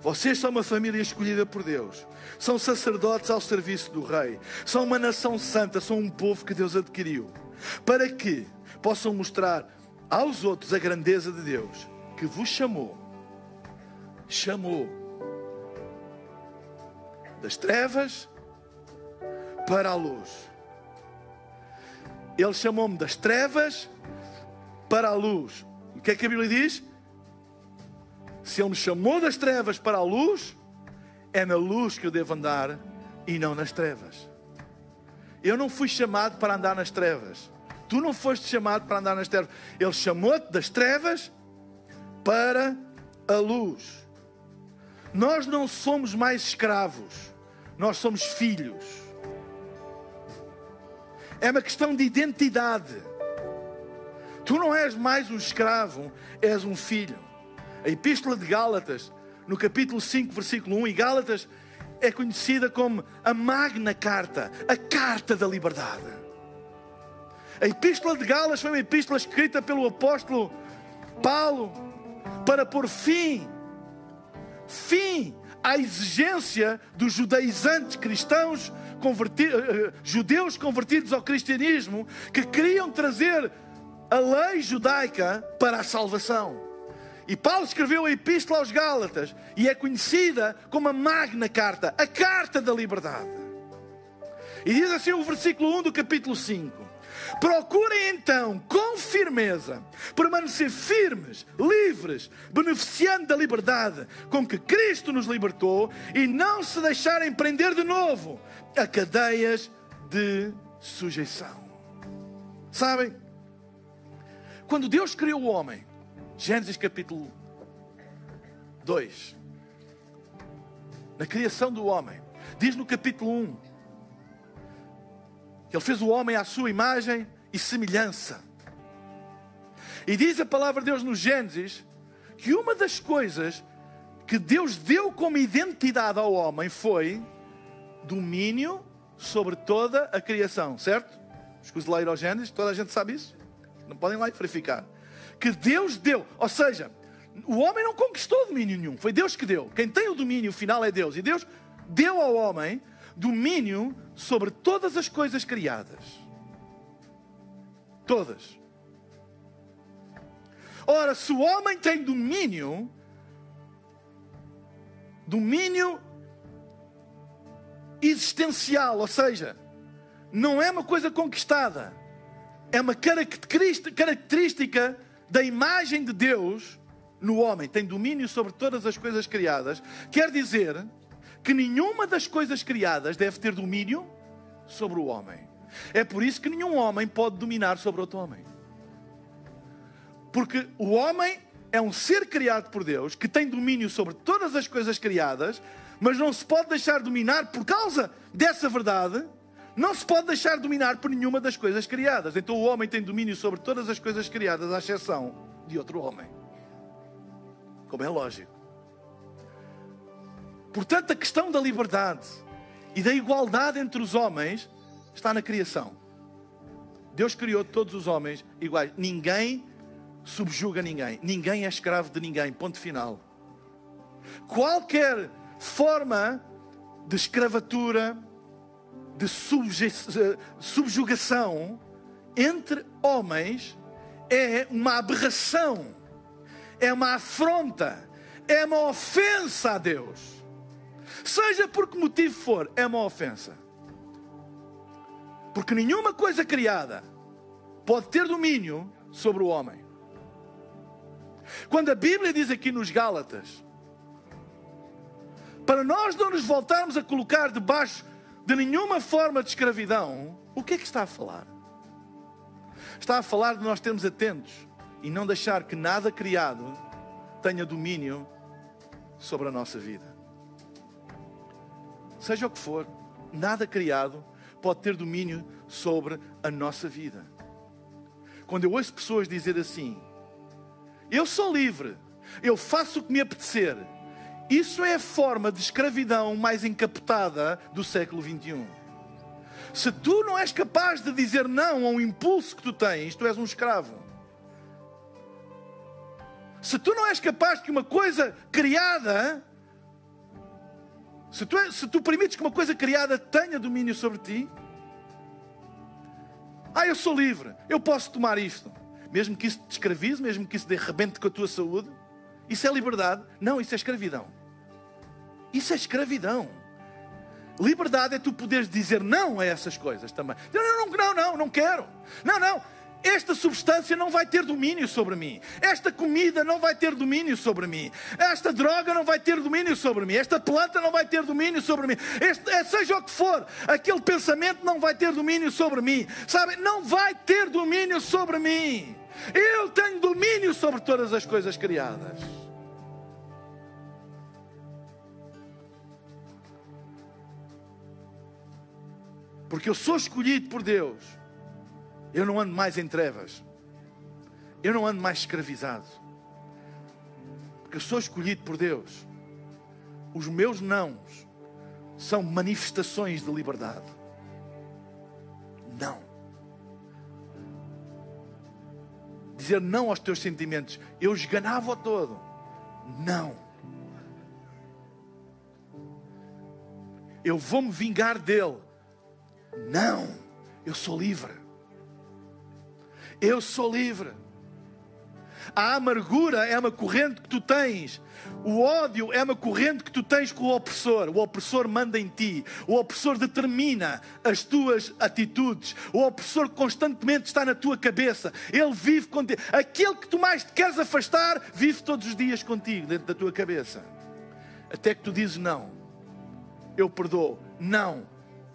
S2: Vocês são uma família escolhida por Deus. São sacerdotes ao serviço do Rei. São uma nação santa. São um povo que Deus adquiriu. Para que possam mostrar aos outros a grandeza de Deus que vos chamou. Chamou das trevas para a luz. Ele chamou-me das trevas para a luz. O que é que a Bíblia diz? Se Ele me chamou das trevas para a luz, é na luz que eu devo andar e não nas trevas. Eu não fui chamado para andar nas trevas. Tu não foste chamado para andar nas trevas. Ele chamou-te das trevas para a luz. Nós não somos mais escravos, nós somos filhos é uma questão de identidade. Tu não és mais um escravo, és um filho. A Epístola de Gálatas, no capítulo 5, versículo 1, e Gálatas é conhecida como a Magna Carta, a Carta da Liberdade. A Epístola de Gálatas foi uma epístola escrita pelo apóstolo Paulo para pôr fim, fim à exigência dos judaizantes cristãos converti, uh, judeus convertidos ao cristianismo que queriam trazer a lei judaica para a salvação. E Paulo escreveu a Epístola aos Gálatas e é conhecida como a Magna Carta, a Carta da Liberdade. E diz assim o versículo 1 do capítulo 5: Procurem então, com firmeza, permanecer firmes, livres, beneficiando da liberdade com que Cristo nos libertou e não se deixarem prender de novo a cadeias de sujeição. Sabem? Quando Deus criou o homem, Gênesis capítulo 2, na criação do homem, diz no capítulo 1 Ele fez o homem à sua imagem e semelhança. E diz a palavra de Deus no Gênesis que uma das coisas que Deus deu como identidade ao homem foi domínio sobre toda a criação, certo? Escuse lá ir ao Gênesis, toda a gente sabe isso. Não podem lá verificar. Que Deus deu, ou seja, o homem não conquistou domínio nenhum, foi Deus que deu. Quem tem o domínio final é Deus. E Deus deu ao homem domínio sobre todas as coisas criadas. Todas. Ora, se o homem tem domínio, domínio existencial, ou seja, não é uma coisa conquistada, é uma característica da imagem de Deus no homem, tem domínio sobre todas as coisas criadas, quer dizer que nenhuma das coisas criadas deve ter domínio sobre o homem. É por isso que nenhum homem pode dominar sobre outro homem. Porque o homem é um ser criado por Deus que tem domínio sobre todas as coisas criadas, mas não se pode deixar dominar por causa dessa verdade, não se pode deixar dominar por nenhuma das coisas criadas. Então o homem tem domínio sobre todas as coisas criadas, à exceção de outro homem. como é lógico. Portanto, a questão da liberdade e da igualdade entre os homens está na criação. Deus criou todos os homens iguais. Ninguém subjuga ninguém. Ninguém é escravo de ninguém. Ponto final. Qualquer forma de escravatura, de subjugação entre homens é uma aberração, é uma afronta, é uma ofensa a Deus. Seja por que motivo for, é uma ofensa. Porque nenhuma coisa criada pode ter domínio sobre o homem. Quando a Bíblia diz aqui nos Gálatas, para nós não nos voltarmos a colocar debaixo de nenhuma forma de escravidão, o que é que está a falar? Está a falar de nós termos atentos e não deixar que nada criado tenha domínio sobre a nossa vida. Seja o que for, nada criado pode ter domínio sobre a nossa vida. Quando eu ouço pessoas dizer assim: Eu sou livre, eu faço o que me apetecer, isso é a forma de escravidão mais encapotada do século 21. Se tu não és capaz de dizer não a um impulso que tu tens, tu és um escravo. Se tu não és capaz de que uma coisa criada, se tu, se tu permites que uma coisa criada tenha domínio sobre ti, ah, eu sou livre, eu posso tomar isto, mesmo que isso te escravize, mesmo que isso de rebente com a tua saúde, isso é liberdade? Não, isso é escravidão. Isso é escravidão. Liberdade é tu poderes dizer não a essas coisas também. Não, não, não, não, não quero. Não, não. Esta substância não vai ter domínio sobre mim. Esta comida não vai ter domínio sobre mim. Esta droga não vai ter domínio sobre mim. Esta planta não vai ter domínio sobre mim. Este, eh, seja o que for, aquele pensamento não vai ter domínio sobre mim. Sabe? Não vai ter domínio sobre mim. Eu tenho domínio sobre todas as coisas criadas. Porque eu sou escolhido por Deus. Eu não ando mais em trevas. Eu não ando mais escravizado. Porque eu sou escolhido por Deus. Os meus nãos são manifestações de liberdade. Não. Dizer não aos teus sentimentos. Eu esganava o todo. Não. Eu vou me vingar dele. Não, eu sou livre. Eu sou livre. A amargura é uma corrente que tu tens. O ódio é uma corrente que tu tens com o opressor. O opressor manda em ti. O opressor determina as tuas atitudes. O opressor constantemente está na tua cabeça. Ele vive contigo. Aquele que tu mais te queres afastar, vive todos os dias contigo, dentro da tua cabeça. Até que tu dizes não. Eu perdoo. Não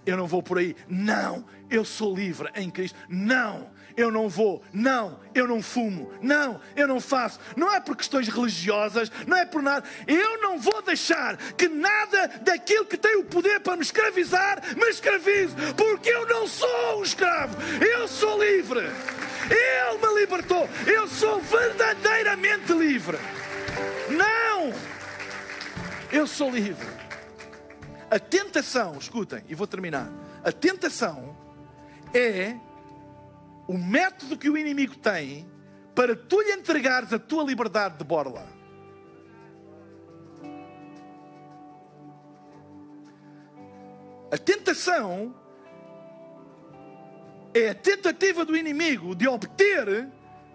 S2: eu não vou por aí. Não, eu sou livre em Cristo. Não, eu não vou. Não, eu não fumo. Não, eu não faço. Não é por questões religiosas, não é por nada. Eu não vou deixar que nada daquilo que tem o poder para me escravizar me escravize, porque eu não sou um escravo. Eu sou livre. Ele me libertou. Eu sou verdadeiramente livre. Não, eu sou livre. A tentação, escutem, e vou terminar. A tentação é o método que o inimigo tem para tu lhe entregares a tua liberdade de borla. A tentação é a tentativa do inimigo de obter,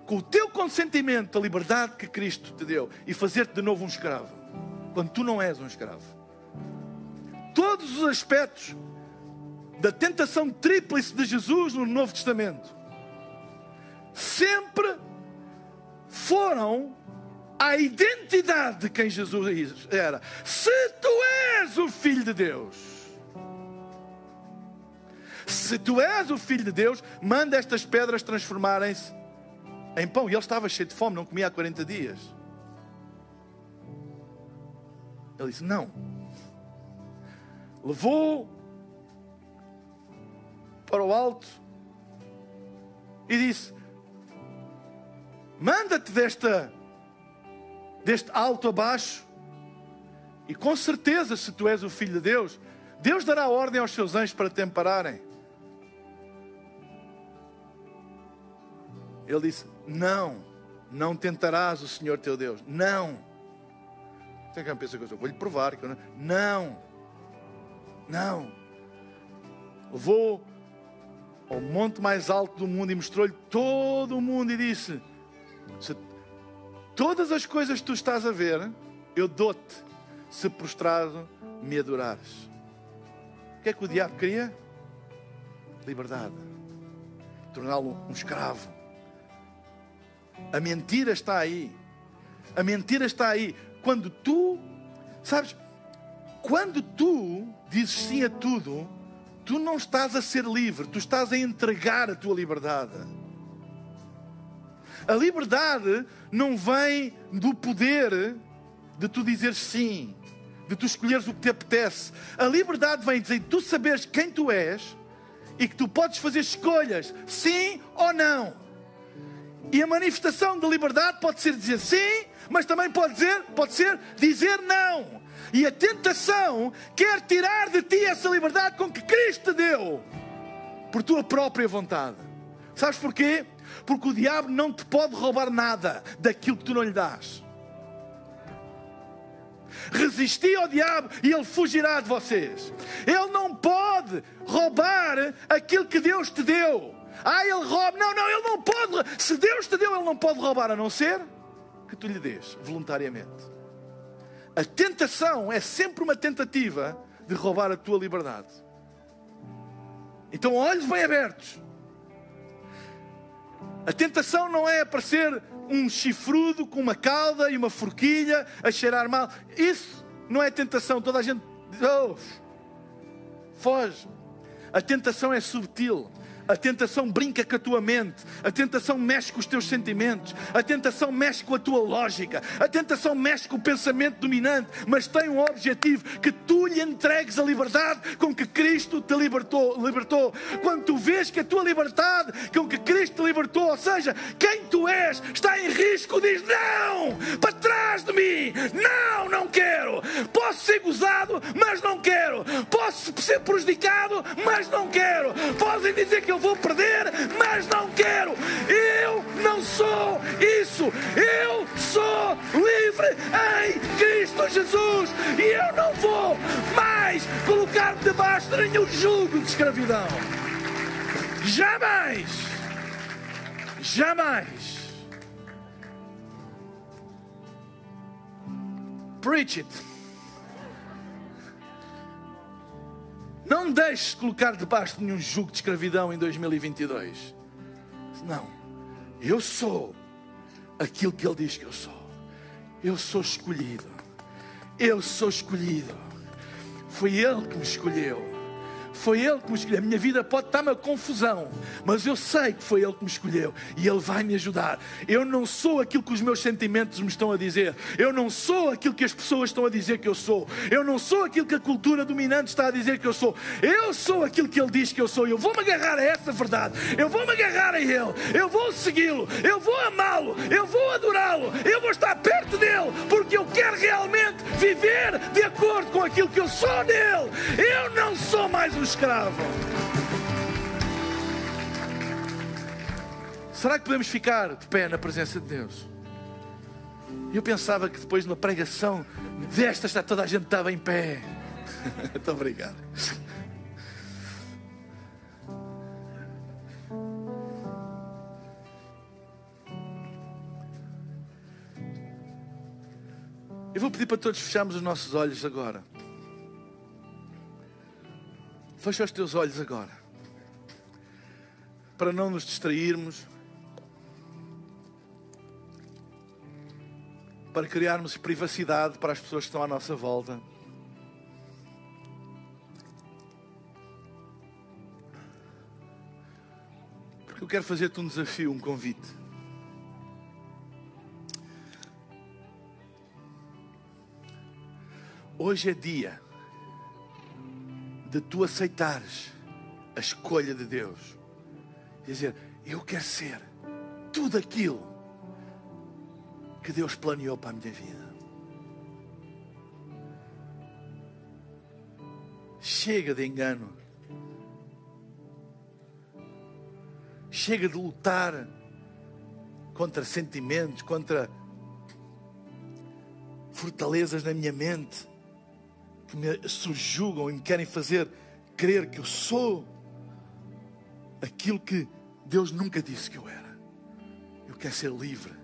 S2: com o teu consentimento, a liberdade que Cristo te deu e fazer-te de novo um escravo, quando tu não és um escravo todos os aspectos da tentação tríplice de Jesus no Novo Testamento sempre foram a identidade de quem Jesus era. Se tu és o Filho de Deus, se tu és o Filho de Deus, manda estas pedras transformarem-se em pão. E ele estava cheio de fome, não comia há 40 dias. Ele disse: Não levou para o alto e disse: Manda-te desta deste alto a baixo. E com certeza, se tu és o filho de Deus, Deus dará ordem aos seus anjos para te ampararem. Ele disse: Não, não tentarás o Senhor teu Deus. Não. Tem quem pensa que eu vou lhe provar que eu não. Não. Não. Levou ao monte mais alto do mundo e mostrou-lhe todo o mundo e disse: Se todas as coisas que tu estás a ver, eu dou-te, se prostrado me adorares. O que é que o diabo queria? Liberdade. Torná-lo um escravo. A mentira está aí. A mentira está aí. Quando tu, sabes, quando tu dizes sim a tudo, tu não estás a ser livre, tu estás a entregar a tua liberdade. A liberdade não vem do poder de tu dizer sim, de tu escolheres o que te apetece. A liberdade vem dizer tu saberes quem tu és e que tu podes fazer escolhas, sim ou não. E a manifestação da liberdade pode ser dizer sim, mas também pode, dizer, pode ser dizer não. E a tentação quer tirar de ti essa liberdade com que Cristo te deu, por tua própria vontade. Sabes porquê? Porque o diabo não te pode roubar nada daquilo que tu não lhe dás. Resisti ao diabo e ele fugirá de vocês. Ele não pode roubar aquilo que Deus te deu. Ah, ele rouba. Não, não, ele não pode. Se Deus te deu, ele não pode roubar, a não ser que tu lhe dês voluntariamente. A tentação é sempre uma tentativa de roubar a tua liberdade. Então, olhos bem abertos. A tentação não é aparecer um chifrudo com uma cauda e uma forquilha a cheirar mal. Isso não é tentação. Toda a gente. Oh, foge. A tentação é subtil. A tentação brinca com a tua mente, a tentação mexe com os teus sentimentos, a tentação mexe com a tua lógica, a tentação mexe com o pensamento dominante, mas tem um objetivo: que tu lhe entregues a liberdade com que Cristo te libertou. libertou. Quando tu vês que a tua liberdade com que Cristo te libertou, ou seja, quem tu és, está em risco, diz: Não, para trás de mim, não, não quero. Posso ser gozado, mas não quero. Posso ser prejudicado, mas não quero. Podem dizer que eu vou perder, mas não quero. Eu não sou isso. Eu sou livre em Cristo Jesus e eu não vou mais colocar-me debaixo de nenhum jugo de escravidão. Jamais. Jamais. Preach it. Não deixes colocar debaixo de nenhum jugo de escravidão em 2022. Não. Eu sou aquilo que Ele diz que eu sou. Eu sou escolhido. Eu sou escolhido. Foi Ele que me escolheu. Foi Ele que me escolheu. A minha vida pode estar uma confusão, mas eu sei que foi Ele que me escolheu e Ele vai me ajudar. Eu não sou aquilo que os meus sentimentos me estão a dizer. Eu não sou aquilo que as pessoas estão a dizer que eu sou. Eu não sou aquilo que a cultura dominante está a dizer que eu sou. Eu sou aquilo que Ele diz que eu sou. Eu vou-me agarrar a essa verdade. Eu vou-me agarrar a Ele. Eu vou segui-lo. Eu vou amá-lo. Eu vou adorá-lo. Eu vou estar perto dele porque eu quero realmente viver de acordo com aquilo que eu sou nele. Eu não sou mais um escravo. Será que podemos ficar de pé na presença de Deus? Eu pensava que depois de uma pregação destas toda a gente estava em pé. <laughs> Muito obrigado. Eu vou pedir para todos fecharmos os nossos olhos agora. Fecha os teus olhos agora. Para não nos distrairmos. Para criarmos privacidade para as pessoas que estão à nossa volta. Porque eu quero fazer-te um desafio, um convite. Hoje é dia de tu aceitares a escolha de Deus. E dizer, eu quero ser tudo aquilo que Deus planeou para a minha vida. Chega de engano. Chega de lutar contra sentimentos, contra fortalezas na minha mente que me subjugam e me querem fazer crer que eu sou aquilo que Deus nunca disse que eu era. Eu quero ser livre.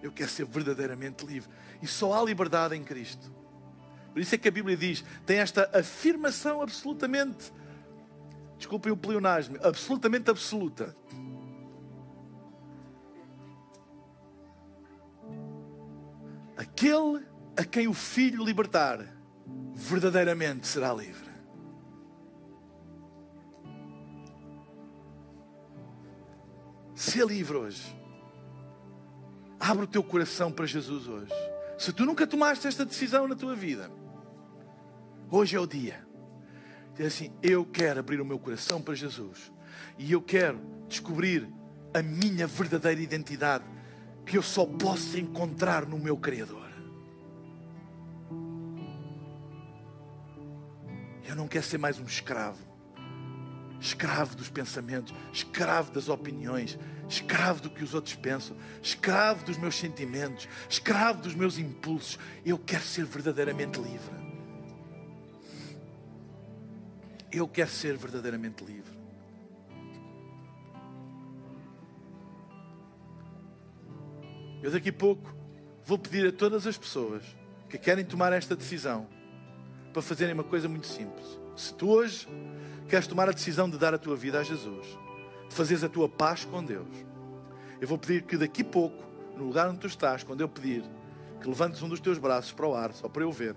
S2: Eu quero ser verdadeiramente livre. E só há liberdade em Cristo. Por isso é que a Bíblia diz, tem esta afirmação absolutamente, desculpem o pleonasmo, absolutamente absoluta. Aquele a quem o Filho libertar, verdadeiramente será livre. Ser livre hoje. Abre o teu coração para Jesus hoje. Se tu nunca tomaste esta decisão na tua vida, hoje é o dia. Diz assim: Eu quero abrir o meu coração para Jesus e eu quero descobrir a minha verdadeira identidade que eu só posso encontrar no meu Criador. Eu não quero ser mais um escravo escravo dos pensamentos, escravo das opiniões, escravo do que os outros pensam, escravo dos meus sentimentos, escravo dos meus impulsos. Eu quero ser verdadeiramente livre. Eu quero ser verdadeiramente livre. Eu daqui a pouco vou pedir a todas as pessoas que querem tomar esta decisão para fazerem uma coisa muito simples. Se tu hoje queres tomar a decisão de dar a tua vida a Jesus, de fazeres a tua paz com Deus, eu vou pedir que daqui a pouco, no lugar onde tu estás, quando eu pedir, que levantes um dos teus braços para o ar, só para eu ver.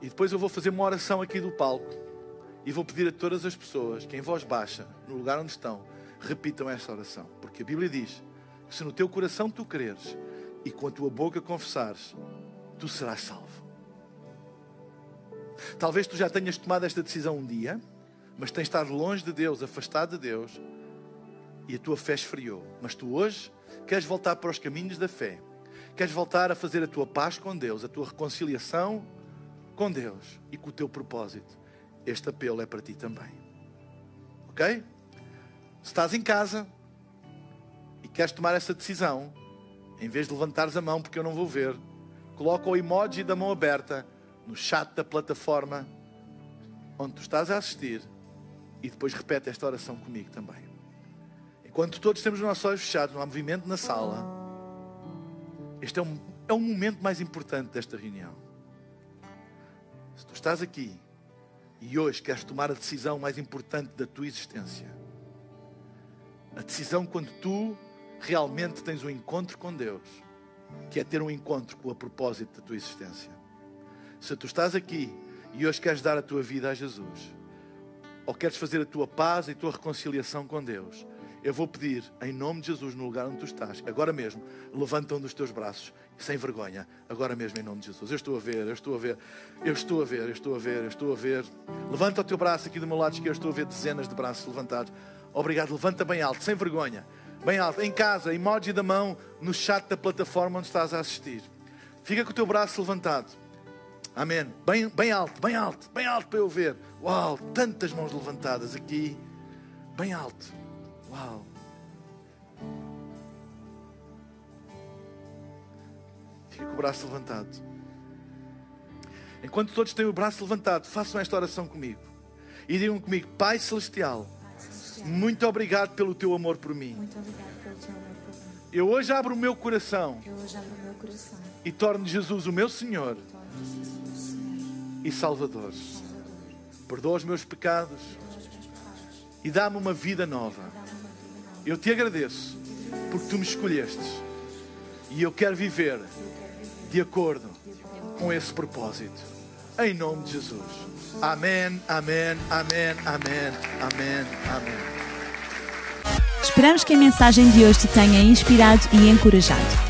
S2: E depois eu vou fazer uma oração aqui do palco e vou pedir a todas as pessoas que em voz baixa, no lugar onde estão, repitam esta oração. Porque a Bíblia diz que se no teu coração tu creres e com a tua boca confessares, tu serás salvo. Talvez tu já tenhas tomado esta decisão um dia, mas tens estado longe de Deus, afastado de Deus, e a tua fé esfriou. Mas tu hoje queres voltar para os caminhos da fé, queres voltar a fazer a tua paz com Deus, a tua reconciliação com Deus e com o teu propósito. Este apelo é para ti também. Ok? Se estás em casa e queres tomar essa decisão, em vez de levantares a mão, porque eu não vou ver, coloca o emoji da mão aberta no chat da plataforma onde tu estás a assistir e depois repete esta oração comigo também. Enquanto todos temos os nossos olhos fechados, não há movimento na sala, este é um, é um momento mais importante desta reunião. Se tu estás aqui e hoje queres tomar a decisão mais importante da tua existência, a decisão quando tu realmente tens um encontro com Deus, que é ter um encontro com o propósito da tua existência. Se tu estás aqui e hoje queres dar a tua vida a Jesus, ou queres fazer a tua paz e a tua reconciliação com Deus, eu vou pedir, em nome de Jesus, no lugar onde tu estás, agora mesmo, levanta um dos teus braços, sem vergonha, agora mesmo, em nome de Jesus. Eu estou a ver, eu estou a ver, eu estou a ver, eu estou a ver, eu estou a ver. Levanta o teu braço aqui do meu lado esquerdo, estou a ver dezenas de braços levantados. Obrigado, levanta bem alto, sem vergonha, bem alto, em casa, emoji da mão, no chat da plataforma onde estás a assistir. Fica com o teu braço levantado. Amém. Bem, bem alto, bem alto, bem alto para eu ver. Uau, tantas mãos levantadas aqui. Bem alto. Uau. Fica com o braço levantado. Enquanto todos têm o braço levantado, façam esta oração comigo. E digam comigo, Pai Celestial, muito obrigado pelo teu amor por mim.
S3: Muito obrigado pelo teu amor por mim.
S2: Eu hoje abro o meu coração
S3: Eu hoje abro o meu coração.
S2: e torno Jesus o meu Senhor, e Salvador. Perdoa os meus pecados e dá-me uma vida nova. Eu te agradeço porque tu me escolhestes e eu quero viver de acordo com esse propósito. Em nome de Jesus. Amém, amém, amém, amém, amém, amém.
S1: Esperamos que a mensagem de hoje te tenha inspirado e encorajado.